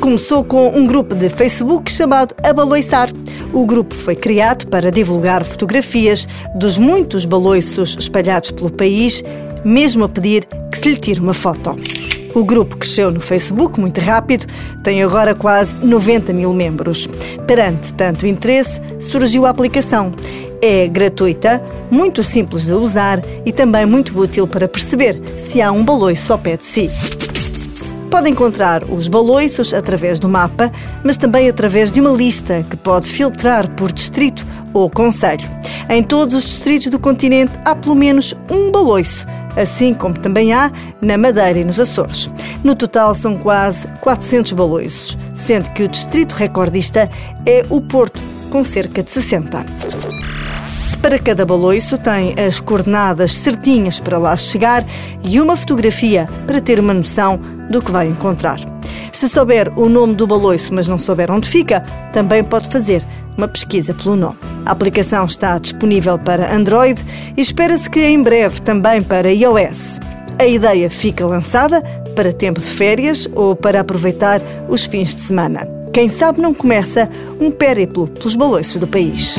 começou com um grupo de Facebook chamado Abaloiçar. O grupo foi criado para divulgar fotografias dos muitos baloiços espalhados pelo país, mesmo a pedir que se lhe tire uma foto. O grupo cresceu no Facebook muito rápido, tem agora quase 90 mil membros. Perante tanto interesse, surgiu a aplicação. É gratuita, muito simples de usar e também muito útil para perceber se há um baloiço ao pé de si. Pode encontrar os baloiços através do mapa, mas também através de uma lista que pode filtrar por distrito ou conselho. Em todos os distritos do continente há pelo menos um baloiço, assim como também há na Madeira e nos Açores. No total são quase 400 baloiços, sendo que o distrito recordista é o Porto, com cerca de 60. Para cada baloiço tem as coordenadas certinhas para lá chegar e uma fotografia para ter uma noção do que vai encontrar. Se souber o nome do baloiço, mas não souber onde fica, também pode fazer uma pesquisa pelo nome. A aplicação está disponível para Android e espera-se que em breve também para iOS. A ideia fica lançada para tempo de férias ou para aproveitar os fins de semana. Quem sabe não começa um périplo pelos baloiços do país.